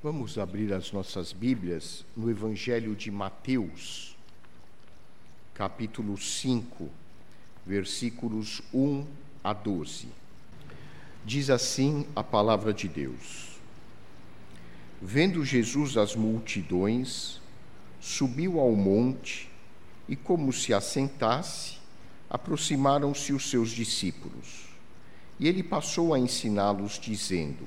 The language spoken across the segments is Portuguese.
Vamos abrir as nossas Bíblias no Evangelho de Mateus, capítulo 5, versículos 1 a 12. Diz assim a palavra de Deus: Vendo Jesus as multidões, subiu ao monte e, como se assentasse, aproximaram-se os seus discípulos. E ele passou a ensiná-los, dizendo: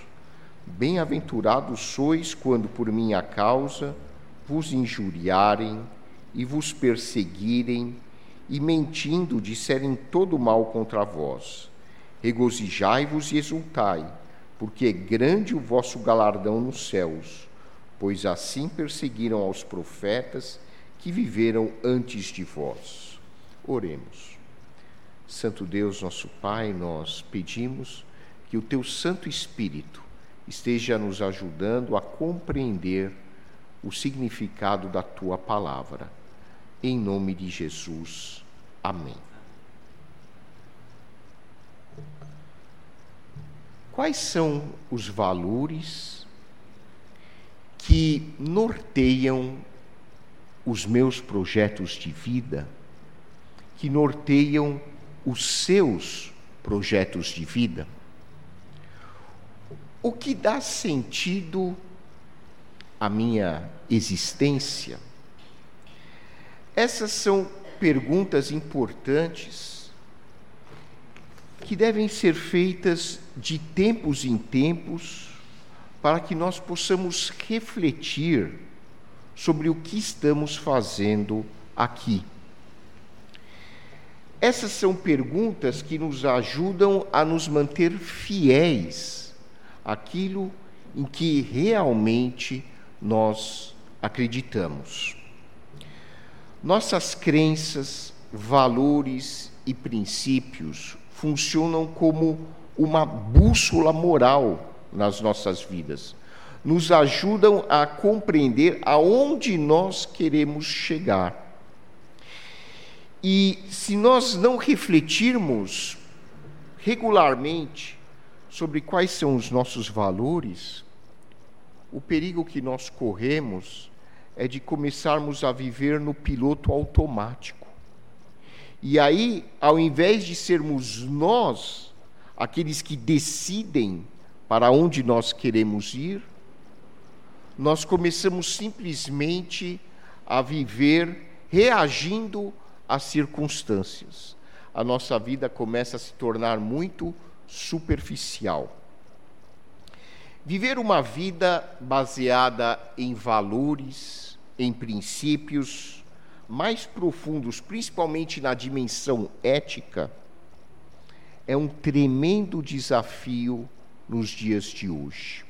Bem-aventurados sois quando por minha causa vos injuriarem e vos perseguirem e mentindo disserem todo mal contra vós. Regozijai-vos e exultai, porque é grande o vosso galardão nos céus, pois assim perseguiram aos profetas que viveram antes de vós. Oremos. Santo Deus, nosso Pai, nós pedimos que o teu Santo Espírito esteja nos ajudando a compreender o significado da tua palavra. Em nome de Jesus. Amém. Quais são os valores que norteiam os meus projetos de vida, que norteiam os seus projetos de vida? O que dá sentido à minha existência? Essas são perguntas importantes que devem ser feitas de tempos em tempos para que nós possamos refletir sobre o que estamos fazendo aqui. Essas são perguntas que nos ajudam a nos manter fiéis aquilo em que realmente nós acreditamos. Nossas crenças, valores e princípios funcionam como uma bússola moral nas nossas vidas. Nos ajudam a compreender aonde nós queremos chegar. E se nós não refletirmos regularmente sobre quais são os nossos valores, o perigo que nós corremos é de começarmos a viver no piloto automático. E aí, ao invés de sermos nós aqueles que decidem para onde nós queremos ir, nós começamos simplesmente a viver reagindo às circunstâncias. A nossa vida começa a se tornar muito superficial. Viver uma vida baseada em valores, em princípios mais profundos, principalmente na dimensão ética, é um tremendo desafio nos dias de hoje.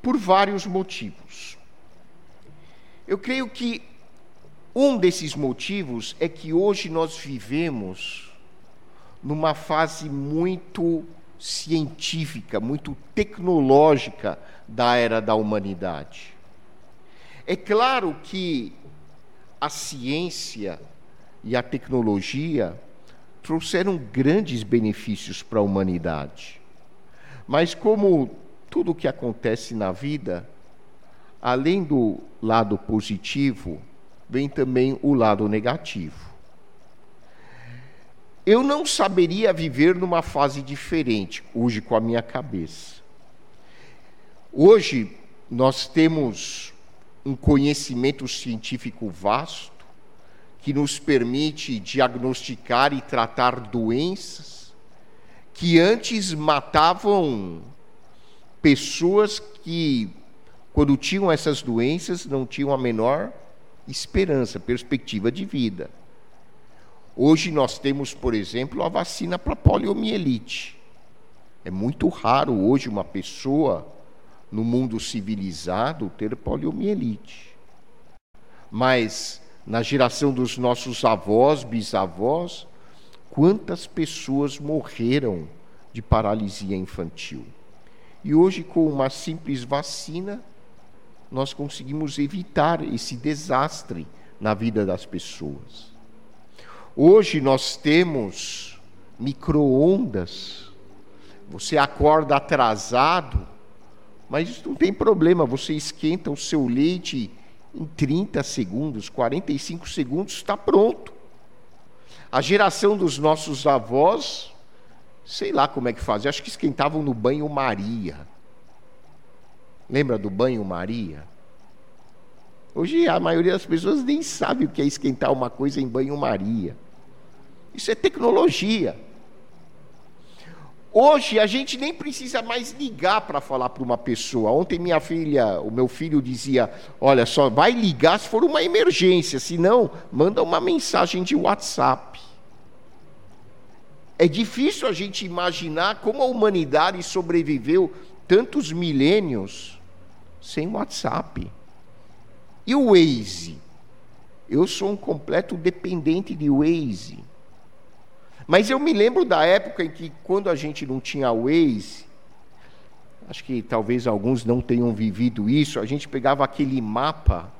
Por vários motivos. Eu creio que um desses motivos é que hoje nós vivemos numa fase muito científica, muito tecnológica da era da humanidade. É claro que a ciência e a tecnologia trouxeram grandes benefícios para a humanidade. Mas, como tudo o que acontece na vida, além do lado positivo, vem também o lado negativo eu não saberia viver numa fase diferente hoje com a minha cabeça. Hoje nós temos um conhecimento científico vasto que nos permite diagnosticar e tratar doenças que antes matavam pessoas que, quando tinham essas doenças, não tinham a menor esperança, perspectiva de vida. Hoje nós temos, por exemplo, a vacina para poliomielite. É muito raro hoje uma pessoa no mundo civilizado ter poliomielite. Mas na geração dos nossos avós, bisavós, quantas pessoas morreram de paralisia infantil? E hoje, com uma simples vacina, nós conseguimos evitar esse desastre na vida das pessoas. Hoje nós temos microondas. Você acorda atrasado, mas não tem problema, você esquenta o seu leite em 30 segundos, 45 segundos, está pronto. A geração dos nossos avós, sei lá como é que fazia, acho que esquentavam no banho-maria. Lembra do banho-maria? Hoje a maioria das pessoas nem sabe o que é esquentar uma coisa em banho-maria. Isso é tecnologia. Hoje a gente nem precisa mais ligar para falar para uma pessoa. Ontem minha filha, o meu filho dizia: "Olha, só vai ligar se for uma emergência, senão manda uma mensagem de WhatsApp". É difícil a gente imaginar como a humanidade sobreviveu tantos milênios sem WhatsApp. E o Waze? Eu sou um completo dependente de Waze. Mas eu me lembro da época em que, quando a gente não tinha Waze, acho que talvez alguns não tenham vivido isso, a gente pegava aquele mapa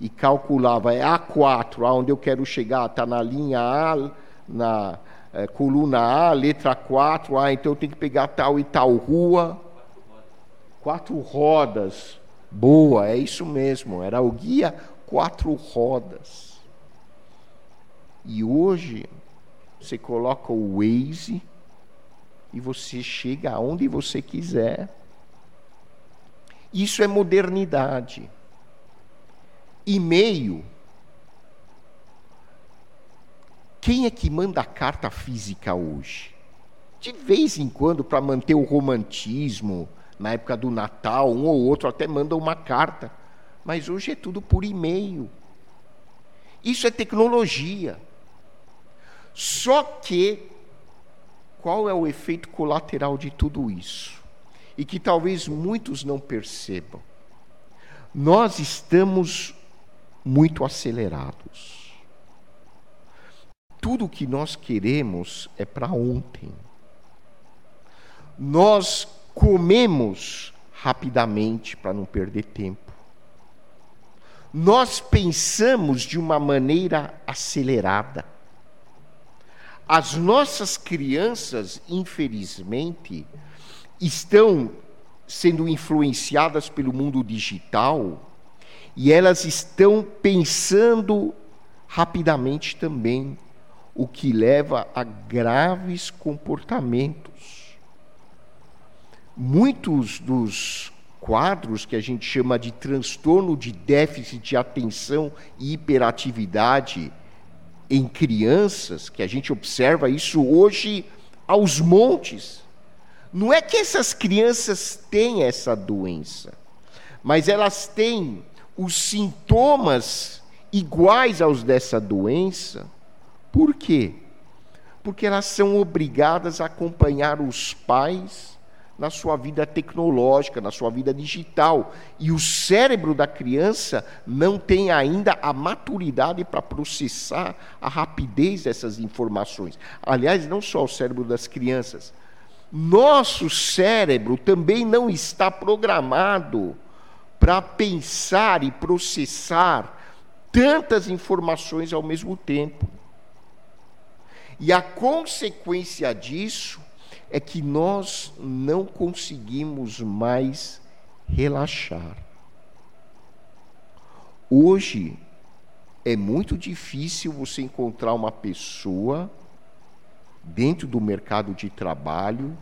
e calculava, é A4, aonde eu quero chegar, está na linha A, na é, coluna A, letra 4, ah, então eu tenho que pegar tal e tal rua. Quatro rodas. Boa, é isso mesmo. Era o guia quatro rodas. E hoje você coloca o Waze e você chega aonde você quiser. Isso é modernidade. E-mail. Quem é que manda carta física hoje? De vez em quando, para manter o romantismo, na época do Natal, um ou outro até manda uma carta, mas hoje é tudo por e-mail. Isso é tecnologia. Só que qual é o efeito colateral de tudo isso? E que talvez muitos não percebam. Nós estamos muito acelerados. Tudo que nós queremos é para ontem. Nós comemos rapidamente para não perder tempo. Nós pensamos de uma maneira acelerada. As nossas crianças, infelizmente, estão sendo influenciadas pelo mundo digital e elas estão pensando rapidamente também, o que leva a graves comportamentos muitos dos quadros que a gente chama de transtorno de déficit de atenção e hiperatividade em crianças, que a gente observa isso hoje aos montes. Não é que essas crianças têm essa doença, mas elas têm os sintomas iguais aos dessa doença. Por quê? Porque elas são obrigadas a acompanhar os pais na sua vida tecnológica, na sua vida digital. E o cérebro da criança não tem ainda a maturidade para processar a rapidez dessas informações. Aliás, não só o cérebro das crianças. Nosso cérebro também não está programado para pensar e processar tantas informações ao mesmo tempo. E a consequência disso é que nós não conseguimos mais relaxar. Hoje é muito difícil você encontrar uma pessoa dentro do mercado de trabalho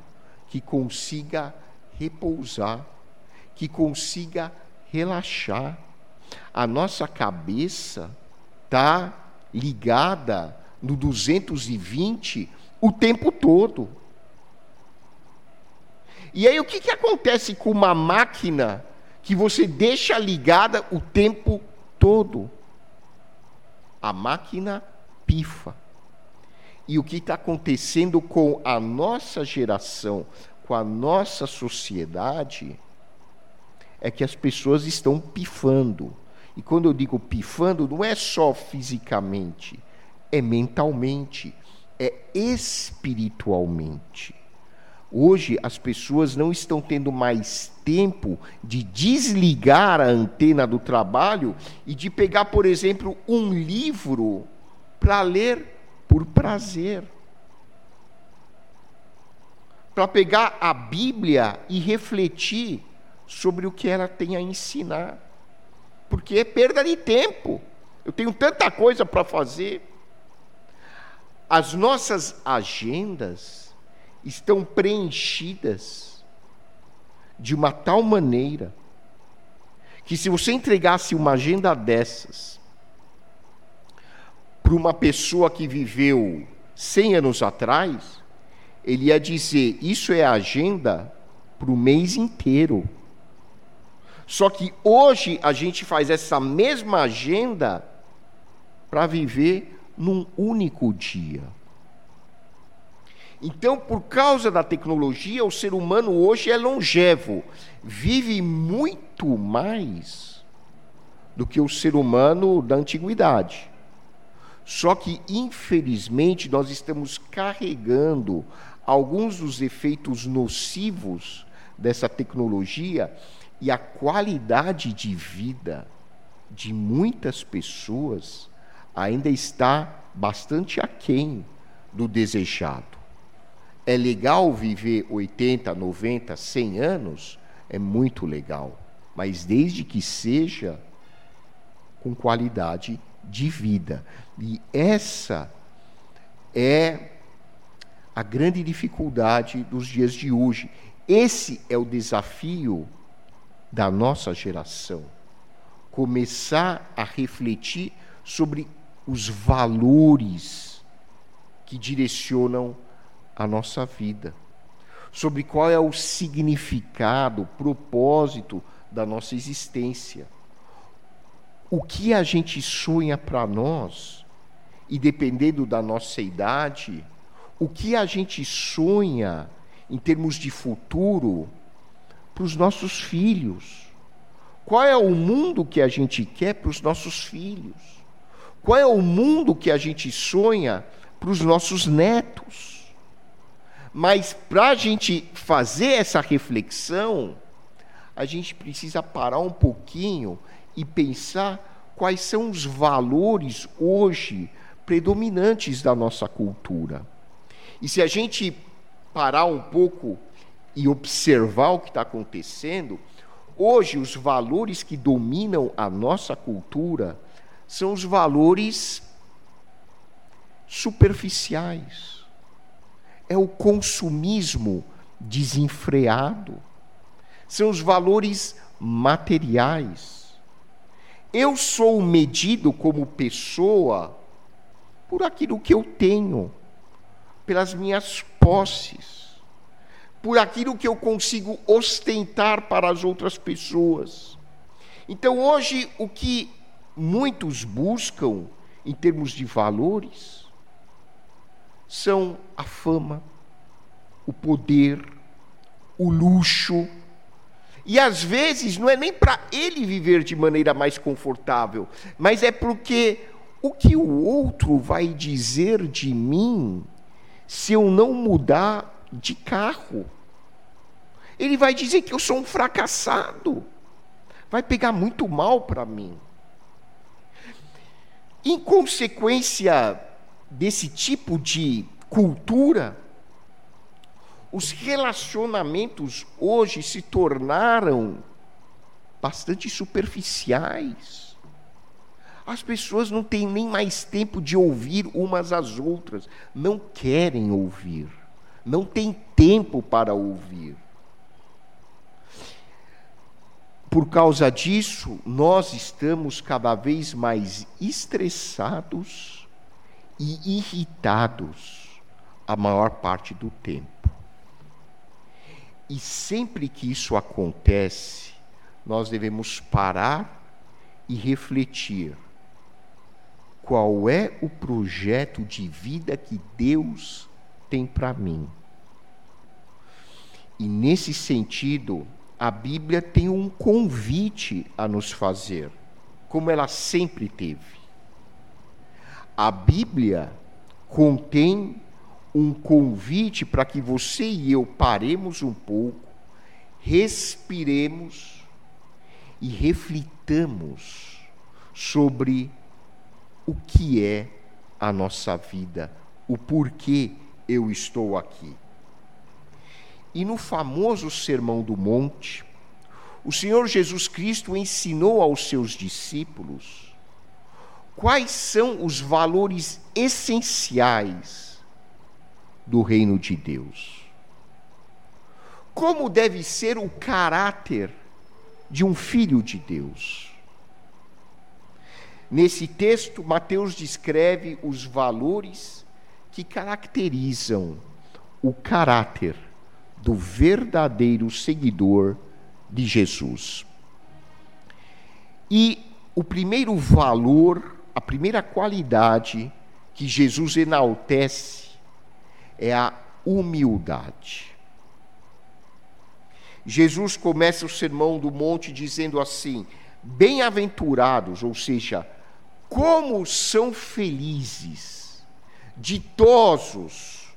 que consiga repousar, que consiga relaxar, A nossa cabeça está ligada no 220 o tempo todo. E aí o que, que acontece com uma máquina que você deixa ligada o tempo todo? A máquina pifa. E o que está acontecendo com a nossa geração, com a nossa sociedade, é que as pessoas estão pifando. E quando eu digo pifando, não é só fisicamente, é mentalmente, é espiritualmente. Hoje as pessoas não estão tendo mais tempo de desligar a antena do trabalho e de pegar, por exemplo, um livro para ler por prazer. Para pegar a Bíblia e refletir sobre o que ela tem a ensinar. Porque é perda de tempo. Eu tenho tanta coisa para fazer. As nossas agendas estão preenchidas de uma tal maneira que se você entregasse uma agenda dessas para uma pessoa que viveu 100 anos atrás, ele ia dizer: Isso é agenda para o mês inteiro. Só que hoje a gente faz essa mesma agenda para viver num único dia. Então, por causa da tecnologia, o ser humano hoje é longevo, vive muito mais do que o ser humano da antiguidade. Só que, infelizmente, nós estamos carregando alguns dos efeitos nocivos dessa tecnologia e a qualidade de vida de muitas pessoas ainda está bastante aquém do desejado. É legal viver 80, 90, 100 anos? É muito legal. Mas desde que seja com qualidade de vida. E essa é a grande dificuldade dos dias de hoje. Esse é o desafio da nossa geração. Começar a refletir sobre os valores que direcionam a nossa vida, sobre qual é o significado, o propósito da nossa existência. O que a gente sonha para nós, e dependendo da nossa idade, o que a gente sonha em termos de futuro para os nossos filhos. Qual é o mundo que a gente quer para os nossos filhos? Qual é o mundo que a gente sonha para os nossos netos? Mas para a gente fazer essa reflexão, a gente precisa parar um pouquinho e pensar quais são os valores hoje predominantes da nossa cultura. E se a gente parar um pouco e observar o que está acontecendo, hoje os valores que dominam a nossa cultura são os valores superficiais é o consumismo desenfreado, são os valores materiais. Eu sou medido como pessoa por aquilo que eu tenho, pelas minhas posses, por aquilo que eu consigo ostentar para as outras pessoas. Então, hoje, o que muitos buscam em termos de valores são a fama, o poder, o luxo. E às vezes não é nem para ele viver de maneira mais confortável, mas é porque o que o outro vai dizer de mim se eu não mudar de carro? Ele vai dizer que eu sou um fracassado. Vai pegar muito mal para mim. Em consequência desse tipo de cultura, os relacionamentos hoje se tornaram bastante superficiais. As pessoas não têm nem mais tempo de ouvir umas às outras, não querem ouvir, não têm tempo para ouvir. por causa disso, nós estamos cada vez mais estressados e irritados a maior parte do tempo. E sempre que isso acontece, nós devemos parar e refletir qual é o projeto de vida que Deus tem para mim. E nesse sentido, a Bíblia tem um convite a nos fazer, como ela sempre teve. A Bíblia contém um convite para que você e eu paremos um pouco, respiremos e reflitamos sobre o que é a nossa vida, o porquê eu estou aqui. E no famoso Sermão do Monte, o Senhor Jesus Cristo ensinou aos seus discípulos quais são os valores essenciais do reino de Deus. Como deve ser o caráter de um filho de Deus? Nesse texto, Mateus descreve os valores que caracterizam o caráter do verdadeiro seguidor de Jesus. E o primeiro valor, a primeira qualidade que Jesus enaltece é a humildade. Jesus começa o sermão do monte dizendo assim: Bem-aventurados, ou seja, como são felizes, ditosos,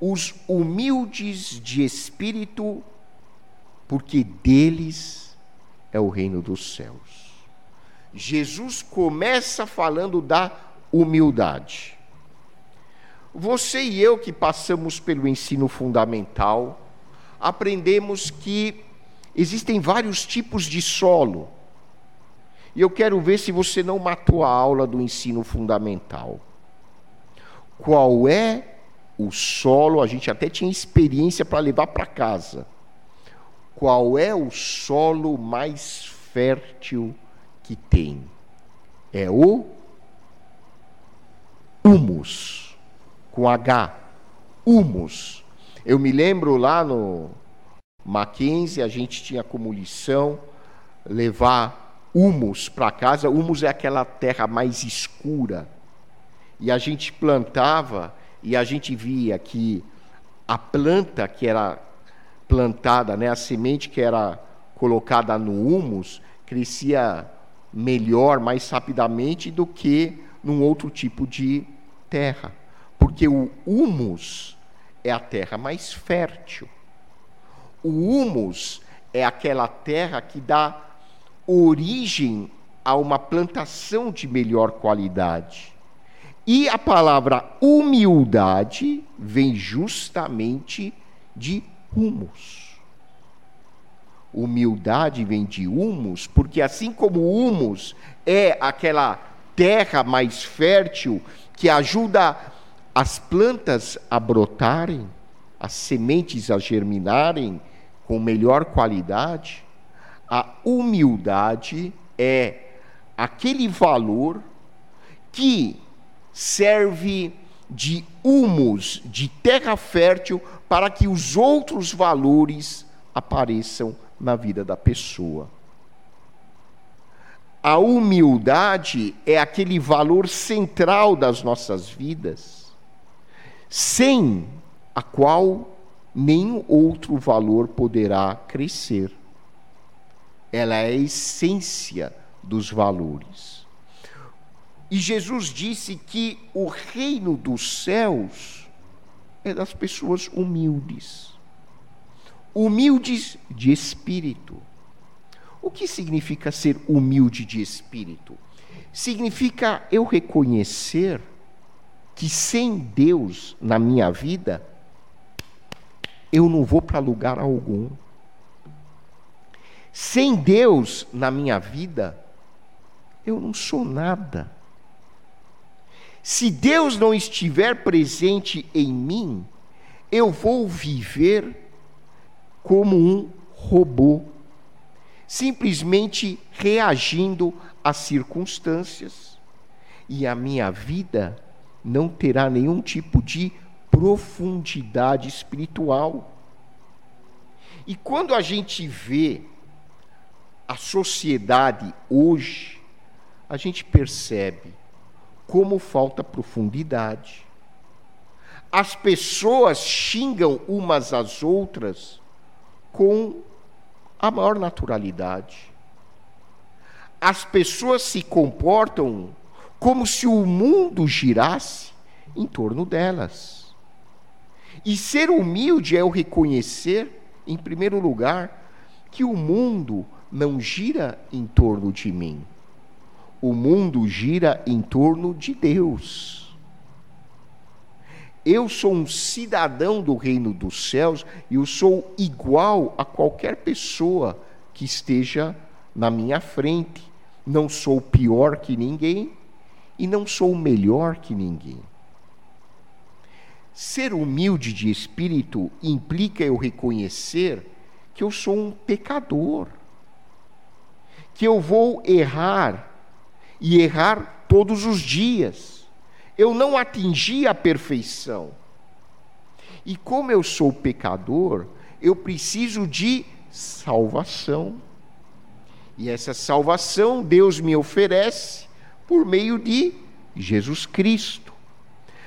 os humildes de espírito, porque deles é o reino dos céus. Jesus começa falando da humildade. Você e eu que passamos pelo ensino fundamental, aprendemos que existem vários tipos de solo. E eu quero ver se você não matou a aula do ensino fundamental. Qual é o solo? A gente até tinha experiência para levar para casa. Qual é o solo mais fértil que tem? É o humus, com H. Humus. Eu me lembro lá no Mackenzie, a gente tinha como lição levar humus para casa. Humus é aquela terra mais escura. E a gente plantava e a gente via que a planta que era plantada, né, a semente que era colocada no humus, crescia melhor, mais rapidamente do que num outro tipo de terra. Porque o humus é a terra mais fértil. O humus é aquela terra que dá origem a uma plantação de melhor qualidade. E a palavra humildade vem justamente de humus. Humildade vem de humus, porque assim como humus é aquela terra mais fértil que ajuda as plantas a brotarem, as sementes a germinarem com melhor qualidade, a humildade é aquele valor que serve de humus, de terra fértil, para que os outros valores apareçam na vida da pessoa. A humildade é aquele valor central das nossas vidas, sem a qual nenhum outro valor poderá crescer ela é a essência dos valores. E Jesus disse que o reino dos céus é das pessoas humildes. Humildes de espírito. O que significa ser humilde de espírito? Significa eu reconhecer que sem Deus na minha vida, eu não vou para lugar algum. Sem Deus na minha vida, eu não sou nada. Se Deus não estiver presente em mim, eu vou viver como um robô. simplesmente reagindo às circunstâncias, e a minha vida não terá nenhum tipo de profundidade espiritual. E quando a gente vê a sociedade hoje, a gente percebe como falta profundidade. As pessoas xingam umas às outras com a maior naturalidade. As pessoas se comportam como se o mundo girasse em torno delas. E ser humilde é o reconhecer, em primeiro lugar, que o mundo não gira em torno de mim. O mundo gira em torno de Deus. Eu sou um cidadão do reino dos céus e eu sou igual a qualquer pessoa que esteja na minha frente. Não sou pior que ninguém e não sou melhor que ninguém. Ser humilde de espírito implica eu reconhecer que eu sou um pecador que eu vou errar e errar todos os dias. Eu não atingi a perfeição. E como eu sou pecador, eu preciso de salvação. E essa salvação Deus me oferece por meio de Jesus Cristo.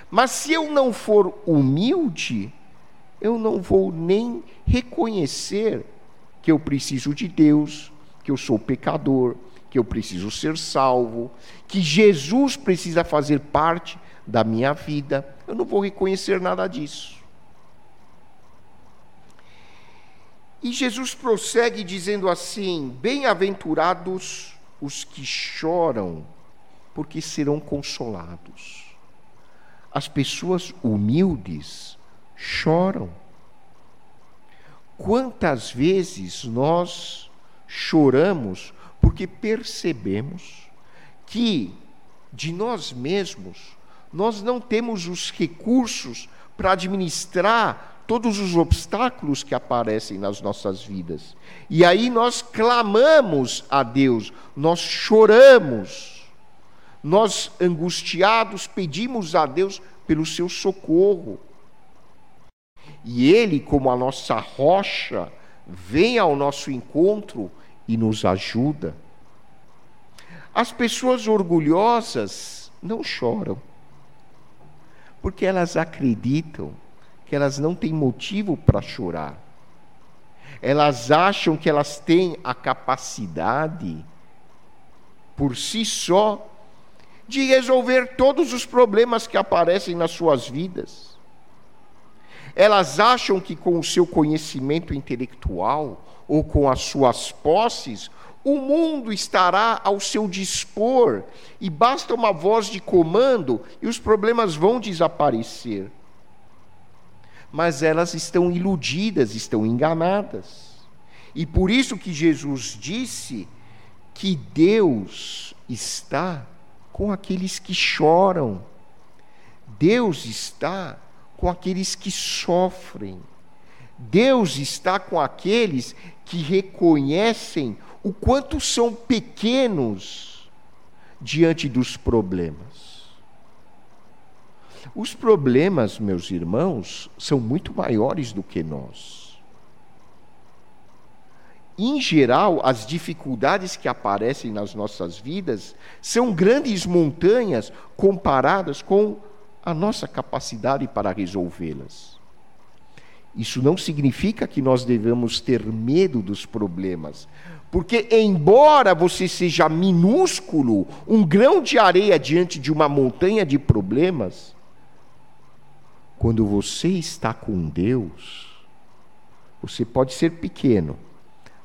Mas se eu não for humilde, eu não vou nem reconhecer que eu preciso de Deus, que eu sou pecador, que eu preciso ser salvo, que Jesus precisa fazer parte da minha vida. Eu não vou reconhecer nada disso. E Jesus prossegue dizendo assim: Bem-aventurados os que choram, porque serão consolados. As pessoas humildes choram. Quantas vezes nós choramos porque percebemos que de nós mesmos nós não temos os recursos para administrar todos os obstáculos que aparecem nas nossas vidas. E aí nós clamamos a Deus, nós choramos, nós angustiados pedimos a Deus pelo seu socorro. E Ele, como a nossa rocha, vem ao nosso encontro e nos ajuda. As pessoas orgulhosas não choram, porque elas acreditam que elas não têm motivo para chorar. Elas acham que elas têm a capacidade, por si só, de resolver todos os problemas que aparecem nas suas vidas. Elas acham que com o seu conhecimento intelectual ou com as suas posses, o mundo estará ao seu dispor e basta uma voz de comando e os problemas vão desaparecer. Mas elas estão iludidas, estão enganadas. E por isso que Jesus disse que Deus está com aqueles que choram. Deus está com aqueles que sofrem. Deus está com aqueles que reconhecem o quanto são pequenos diante dos problemas. Os problemas, meus irmãos, são muito maiores do que nós. Em geral, as dificuldades que aparecem nas nossas vidas são grandes montanhas comparadas com a nossa capacidade para resolvê-las. Isso não significa que nós devemos ter medo dos problemas, porque, embora você seja minúsculo, um grão de areia diante de uma montanha de problemas, quando você está com Deus, você pode ser pequeno,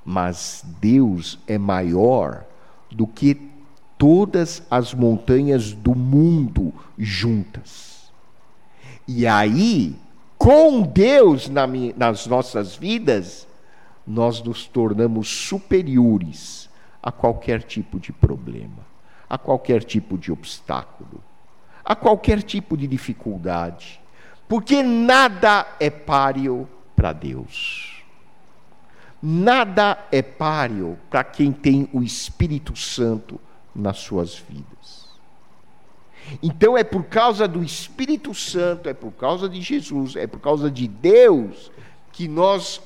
mas Deus é maior do que todas as montanhas do mundo juntas. E aí, com Deus na, nas nossas vidas, nós nos tornamos superiores a qualquer tipo de problema, a qualquer tipo de obstáculo, a qualquer tipo de dificuldade, porque nada é páreo para Deus. Nada é páreo para quem tem o Espírito Santo nas suas vidas. Então é por causa do Espírito Santo, é por causa de Jesus, é por causa de Deus que nós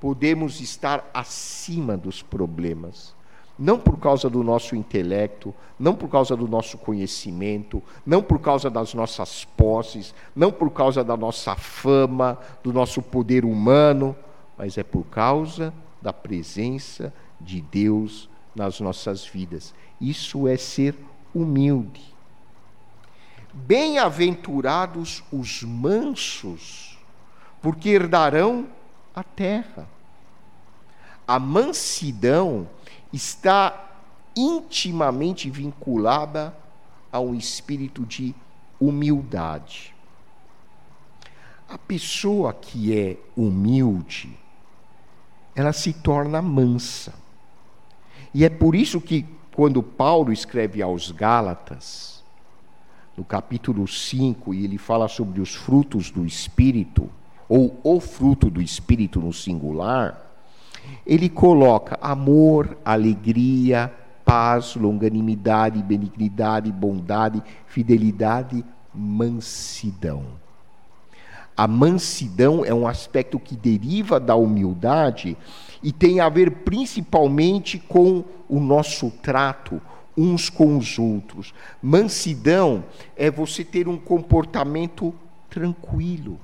podemos estar acima dos problemas. Não por causa do nosso intelecto, não por causa do nosso conhecimento, não por causa das nossas posses, não por causa da nossa fama, do nosso poder humano, mas é por causa da presença de Deus nas nossas vidas. Isso é ser humilde. Bem-aventurados os mansos, porque herdarão a terra. A mansidão está intimamente vinculada a um espírito de humildade. A pessoa que é humilde, ela se torna mansa. E é por isso que, quando Paulo escreve aos Gálatas, no capítulo 5, e ele fala sobre os frutos do Espírito, ou o fruto do Espírito no singular, ele coloca amor, alegria, paz, longanimidade, benignidade, bondade, fidelidade, mansidão. A mansidão é um aspecto que deriva da humildade e tem a ver principalmente com o nosso trato uns com os outros. Mansidão é você ter um comportamento tranquilo,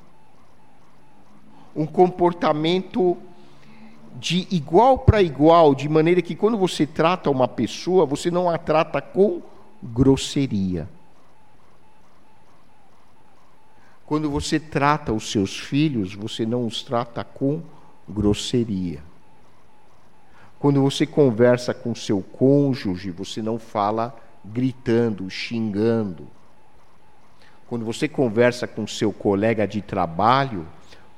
um comportamento de igual para igual, de maneira que quando você trata uma pessoa, você não a trata com grosseria. Quando você trata os seus filhos, você não os trata com grosseria. Quando você conversa com seu cônjuge, você não fala gritando, xingando. Quando você conversa com seu colega de trabalho,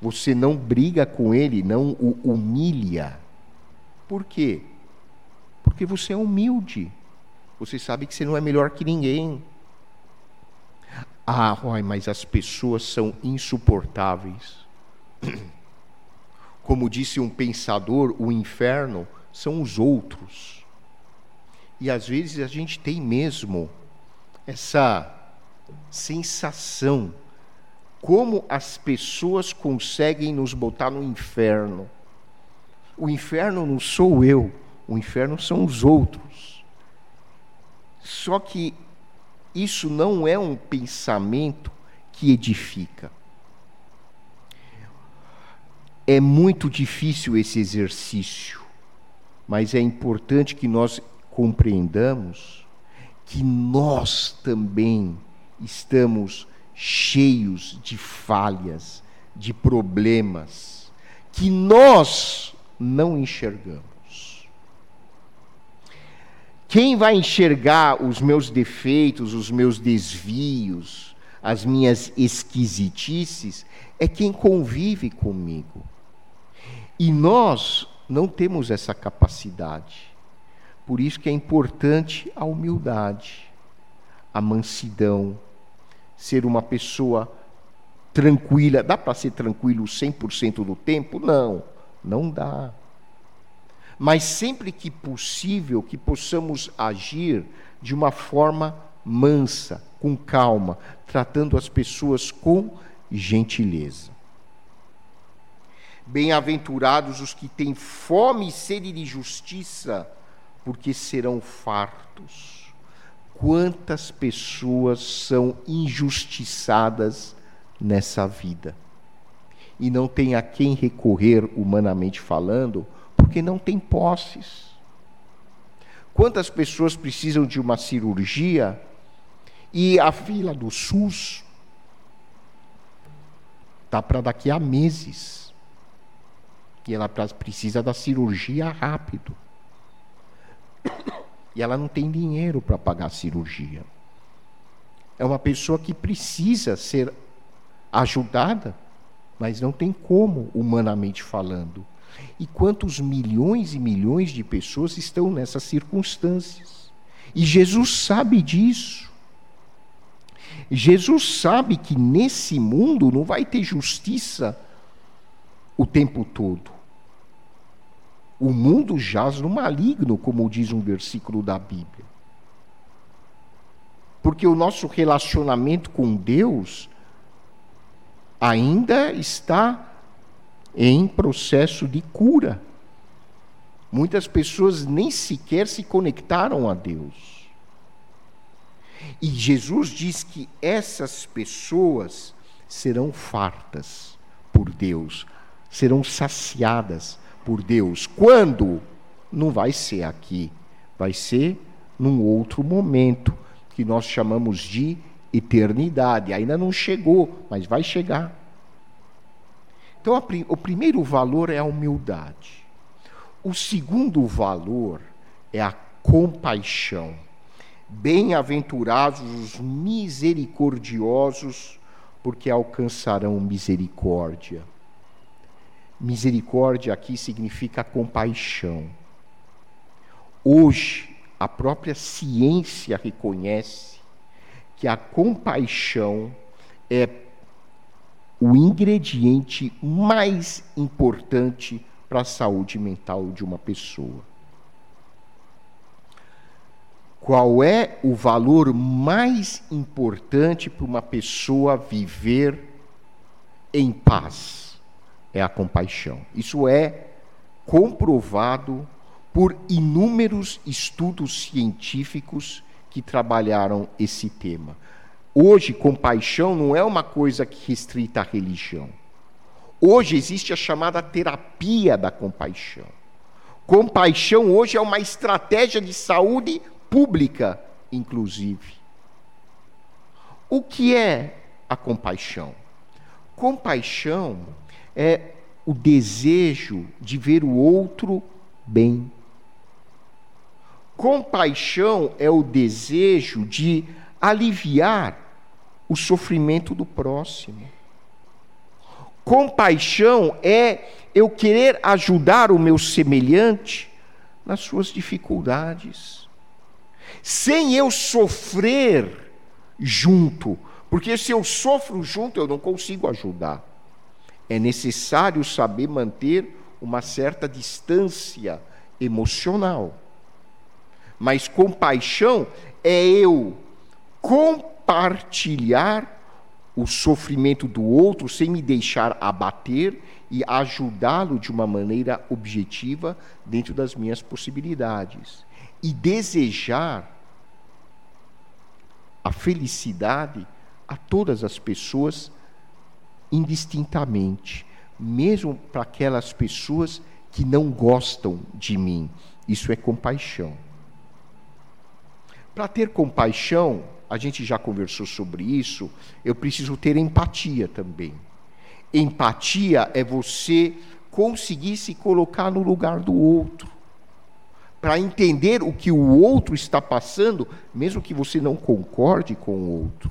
você não briga com ele, não o humilha. Por quê? Porque você é humilde. Você sabe que você não é melhor que ninguém. Ah, Roy, mas as pessoas são insuportáveis. Como disse um pensador, o inferno são os outros. E às vezes a gente tem mesmo essa sensação como as pessoas conseguem nos botar no inferno. O inferno não sou eu, o inferno são os outros. Só que isso não é um pensamento que edifica. É muito difícil esse exercício, mas é importante que nós compreendamos que nós também estamos cheios de falhas, de problemas, que nós não enxergamos. Quem vai enxergar os meus defeitos, os meus desvios, as minhas esquisitices, é quem convive comigo. E nós não temos essa capacidade. Por isso que é importante a humildade, a mansidão, ser uma pessoa tranquila. Dá para ser tranquilo 100% do tempo? Não, não dá mas sempre que possível que possamos agir de uma forma mansa, com calma, tratando as pessoas com gentileza. Bem-aventurados os que têm fome e sede de justiça, porque serão fartos. Quantas pessoas são injustiçadas nessa vida e não tem a quem recorrer, humanamente falando, porque não tem posses. Quantas pessoas precisam de uma cirurgia e a fila do SUS está para daqui a meses. E ela precisa da cirurgia rápido. E ela não tem dinheiro para pagar a cirurgia. É uma pessoa que precisa ser ajudada, mas não tem como, humanamente falando. E quantos milhões e milhões de pessoas estão nessas circunstâncias? E Jesus sabe disso. Jesus sabe que nesse mundo não vai ter justiça o tempo todo. O mundo jaz no maligno, como diz um versículo da Bíblia. Porque o nosso relacionamento com Deus ainda está em processo de cura. Muitas pessoas nem sequer se conectaram a Deus. E Jesus diz que essas pessoas serão fartas por Deus, serão saciadas por Deus. Quando? Não vai ser aqui, vai ser num outro momento, que nós chamamos de eternidade. Ainda não chegou, mas vai chegar. Então, o primeiro valor é a humildade. O segundo valor é a compaixão. Bem-aventurados os misericordiosos, porque alcançarão misericórdia. Misericórdia aqui significa compaixão. Hoje, a própria ciência reconhece que a compaixão é o ingrediente mais importante para a saúde mental de uma pessoa. Qual é o valor mais importante para uma pessoa viver em paz? É a compaixão. Isso é comprovado por inúmeros estudos científicos que trabalharam esse tema. Hoje, compaixão não é uma coisa que restrita à religião. Hoje existe a chamada terapia da compaixão. Compaixão hoje é uma estratégia de saúde pública, inclusive. O que é a compaixão? Compaixão é o desejo de ver o outro bem. Compaixão é o desejo de aliviar o sofrimento do próximo. Compaixão é eu querer ajudar o meu semelhante nas suas dificuldades sem eu sofrer junto, porque se eu sofro junto, eu não consigo ajudar. É necessário saber manter uma certa distância emocional. Mas compaixão é eu compartilhar o sofrimento do outro sem me deixar abater e ajudá-lo de uma maneira objetiva dentro das minhas possibilidades e desejar a felicidade a todas as pessoas indistintamente, mesmo para aquelas pessoas que não gostam de mim. Isso é compaixão. Para ter compaixão, a gente já conversou sobre isso, eu preciso ter empatia também. Empatia é você conseguir se colocar no lugar do outro para entender o que o outro está passando, mesmo que você não concorde com o outro.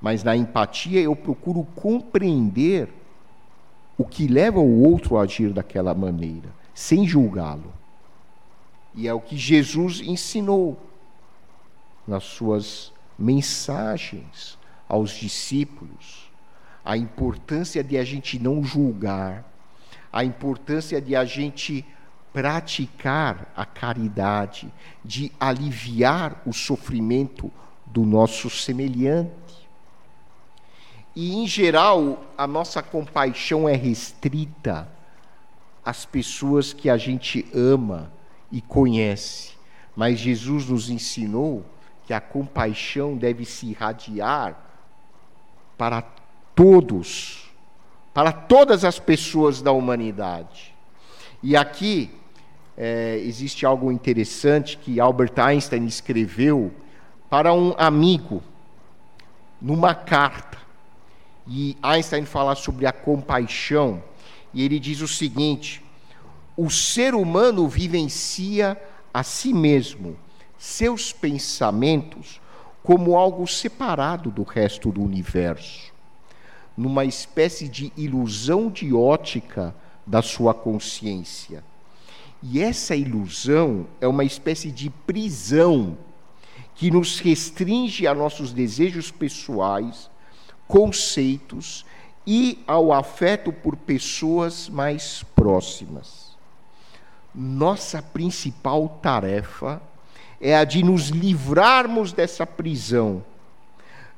Mas na empatia eu procuro compreender o que leva o outro a agir daquela maneira, sem julgá-lo. E é o que Jesus ensinou nas suas mensagens aos discípulos. A importância de a gente não julgar, a importância de a gente praticar a caridade, de aliviar o sofrimento do nosso semelhante. E, em geral, a nossa compaixão é restrita às pessoas que a gente ama e conhece. Mas Jesus nos ensinou que a compaixão deve se irradiar para todos, para todas as pessoas da humanidade. E aqui é, existe algo interessante que Albert Einstein escreveu para um amigo, numa carta. E Einstein fala sobre a compaixão, e ele diz o seguinte: o ser humano vivencia a si mesmo, seus pensamentos, como algo separado do resto do universo, numa espécie de ilusão de ótica da sua consciência. E essa ilusão é uma espécie de prisão que nos restringe a nossos desejos pessoais, conceitos e ao afeto por pessoas mais próximas. nossa principal tarefa é a de nos livrarmos dessa prisão,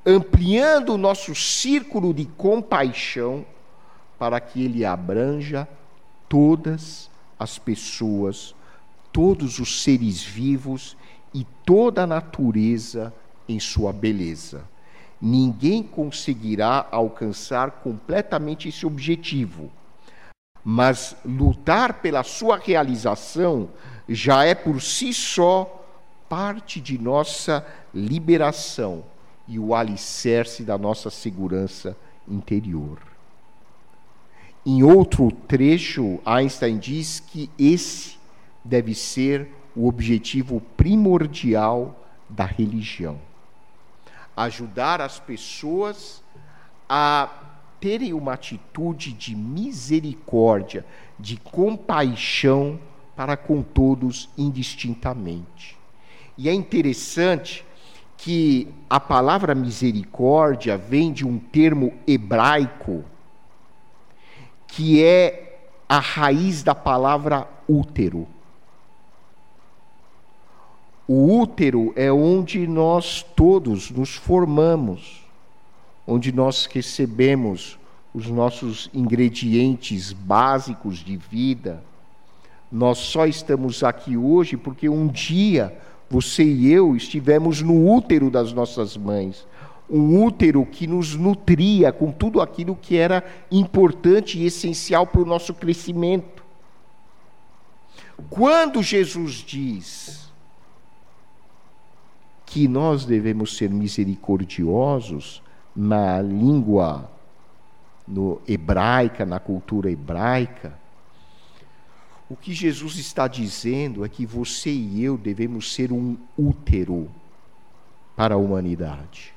ampliando o nosso círculo de compaixão para que ele abranja todas as pessoas, todos os seres vivos e toda a natureza em sua beleza. Ninguém conseguirá alcançar completamente esse objetivo, mas lutar pela sua realização já é por si só parte de nossa liberação e o alicerce da nossa segurança interior. Em outro trecho, Einstein diz que esse deve ser o objetivo primordial da religião ajudar as pessoas a terem uma atitude de misericórdia, de compaixão para com todos indistintamente. E é interessante que a palavra misericórdia vem de um termo hebraico que é a raiz da palavra útero. O útero é onde nós todos nos formamos, onde nós recebemos os nossos ingredientes básicos de vida. Nós só estamos aqui hoje porque um dia você e eu estivemos no útero das nossas mães. Um útero que nos nutria com tudo aquilo que era importante e essencial para o nosso crescimento. Quando Jesus diz que nós devemos ser misericordiosos na língua no hebraica, na cultura hebraica, o que Jesus está dizendo é que você e eu devemos ser um útero para a humanidade.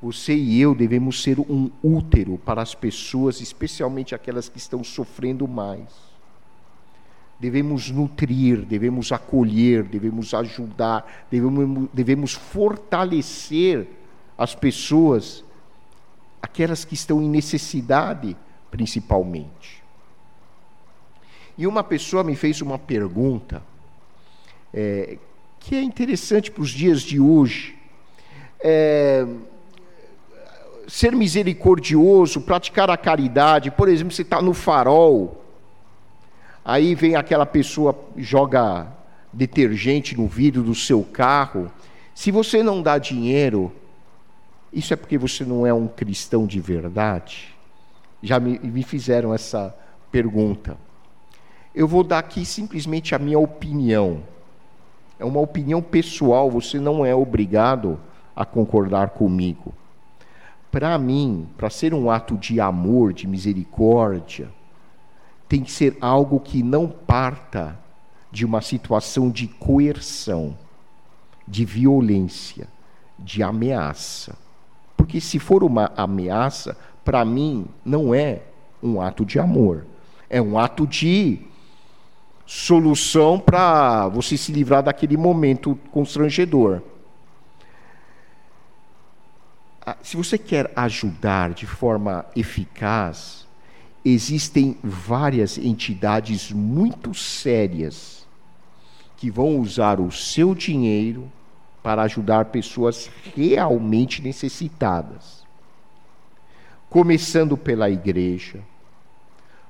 Você e eu devemos ser um útero para as pessoas, especialmente aquelas que estão sofrendo mais devemos nutrir, devemos acolher, devemos ajudar, devemos, devemos fortalecer as pessoas, aquelas que estão em necessidade, principalmente. E uma pessoa me fez uma pergunta é, que é interessante para os dias de hoje. É, ser misericordioso, praticar a caridade, por exemplo, você está no farol Aí vem aquela pessoa, joga detergente no vidro do seu carro. Se você não dá dinheiro, isso é porque você não é um cristão de verdade? Já me, me fizeram essa pergunta. Eu vou dar aqui simplesmente a minha opinião. É uma opinião pessoal, você não é obrigado a concordar comigo. Para mim, para ser um ato de amor, de misericórdia, tem que ser algo que não parta de uma situação de coerção, de violência, de ameaça. Porque se for uma ameaça, para mim não é um ato de amor, é um ato de solução para você se livrar daquele momento constrangedor. Ah, se você quer ajudar de forma eficaz, existem várias entidades muito sérias que vão usar o seu dinheiro para ajudar pessoas realmente necessitadas. Começando pela igreja.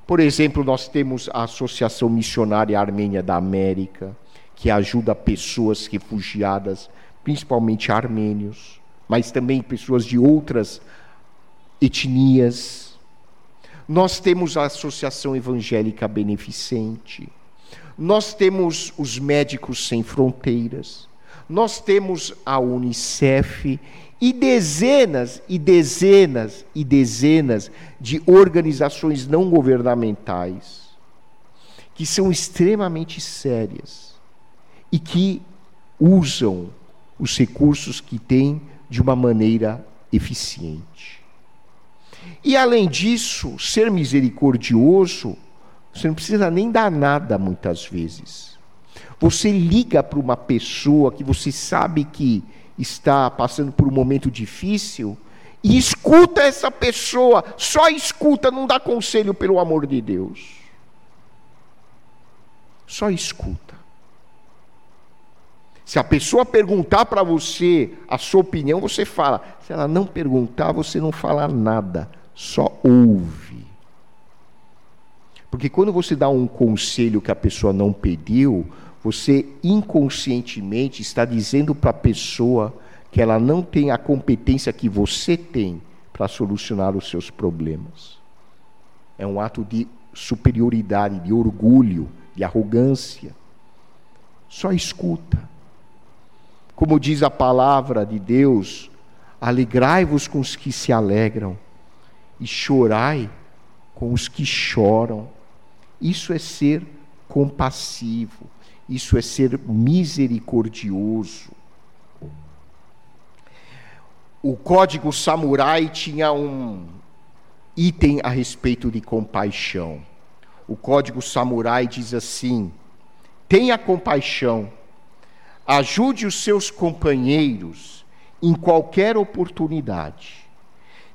Por exemplo, nós temos a Associação Missionária Armênia da América, que ajuda pessoas refugiadas, principalmente armênios, mas também pessoas de outras etnias nós temos a Associação Evangélica Beneficente, nós temos os Médicos Sem Fronteiras, nós temos a Unicef e dezenas e dezenas e dezenas de organizações não governamentais que são extremamente sérias e que usam os recursos que têm de uma maneira eficiente. E além disso, ser misericordioso, você não precisa nem dar nada muitas vezes. Você liga para uma pessoa que você sabe que está passando por um momento difícil e escuta essa pessoa, só escuta, não dá conselho pelo amor de Deus. Só escuta. Se a pessoa perguntar para você a sua opinião, você fala. Se ela não perguntar, você não fala nada, só ouve. Porque quando você dá um conselho que a pessoa não pediu, você inconscientemente está dizendo para a pessoa que ela não tem a competência que você tem para solucionar os seus problemas. É um ato de superioridade, de orgulho, de arrogância. Só escuta. Como diz a palavra de Deus, alegrai-vos com os que se alegram e chorai com os que choram. Isso é ser compassivo, isso é ser misericordioso. O código samurai tinha um item a respeito de compaixão. O código samurai diz assim: tenha compaixão, ajude os seus companheiros em qualquer oportunidade.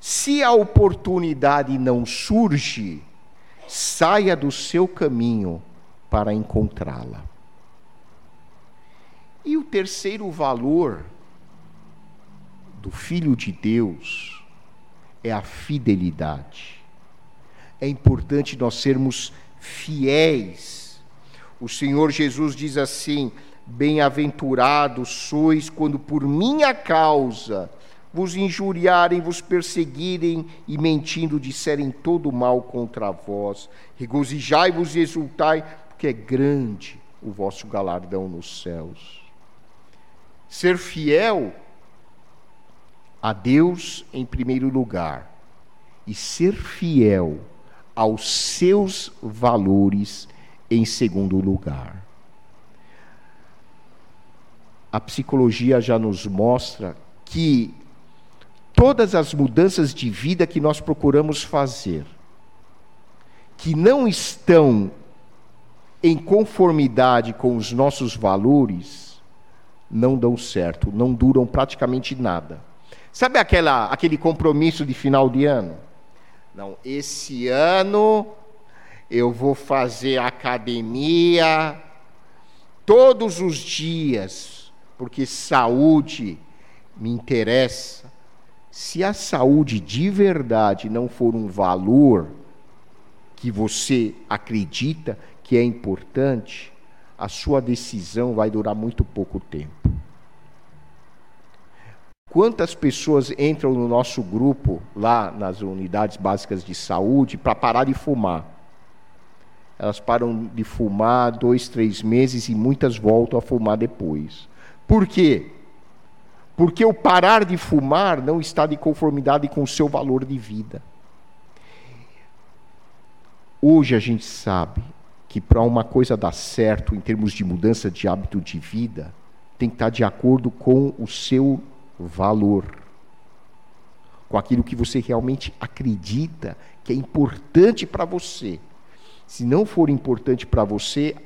Se a oportunidade não surge, saia do seu caminho para encontrá-la. E o terceiro valor do Filho de Deus é a fidelidade. É importante nós sermos fiéis. O Senhor Jesus diz assim: Bem-aventurados sois quando por minha causa vos injuriarem, vos perseguirem e mentindo disserem todo mal contra vós. Regozijai-vos e exultai, porque é grande o vosso galardão nos céus. Ser fiel a Deus em primeiro lugar e ser fiel aos seus valores em segundo lugar. A psicologia já nos mostra que todas as mudanças de vida que nós procuramos fazer, que não estão em conformidade com os nossos valores, não dão certo, não duram praticamente nada. Sabe aquela, aquele compromisso de final de ano? Não, esse ano eu vou fazer academia todos os dias, porque saúde me interessa. Se a saúde de verdade não for um valor que você acredita que é importante, a sua decisão vai durar muito pouco tempo. Quantas pessoas entram no nosso grupo, lá nas unidades básicas de saúde, para parar de fumar? Elas param de fumar dois, três meses e muitas voltam a fumar depois. Por quê? Porque o parar de fumar não está de conformidade com o seu valor de vida. Hoje a gente sabe que para uma coisa dar certo em termos de mudança de hábito de vida, tem que estar de acordo com o seu valor, com aquilo que você realmente acredita que é importante para você. Se não for importante para você,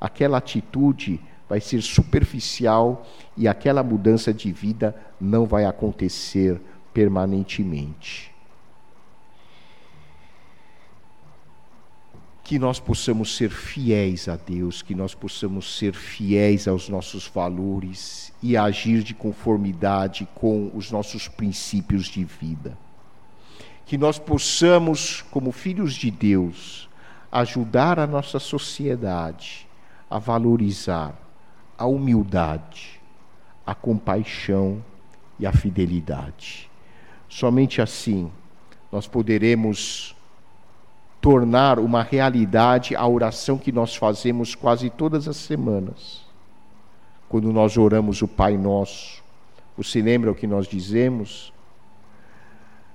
aquela atitude vai ser superficial e aquela mudança de vida não vai acontecer permanentemente. que nós possamos ser fiéis a Deus, que nós possamos ser fiéis aos nossos valores e agir de conformidade com os nossos princípios de vida. Que nós possamos, como filhos de Deus, ajudar a nossa sociedade a valorizar a humildade, a compaixão e a fidelidade. Somente assim nós poderemos tornar uma realidade a oração que nós fazemos quase todas as semanas. Quando nós oramos o Pai Nosso, você lembra o que nós dizemos?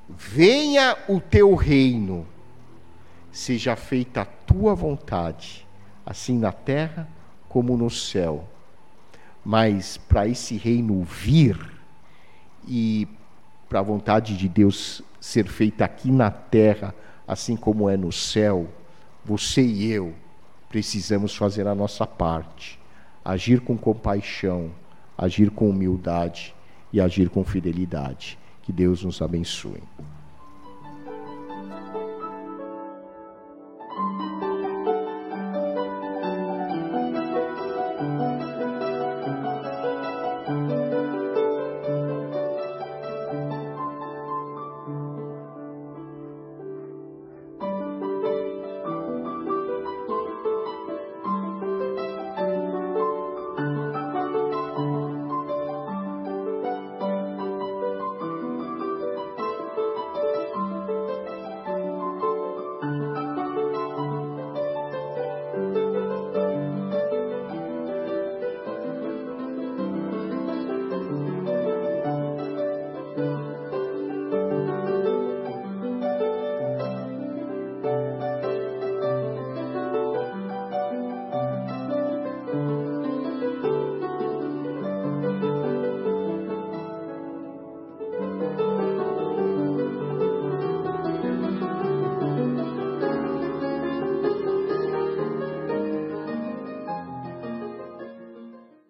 Venha o teu reino, seja feita a tua vontade, assim na terra como no céu. Mas para esse reino vir e para a vontade de Deus ser feita aqui na terra, assim como é no céu, você e eu precisamos fazer a nossa parte, agir com compaixão, agir com humildade e agir com fidelidade. Que Deus nos abençoe.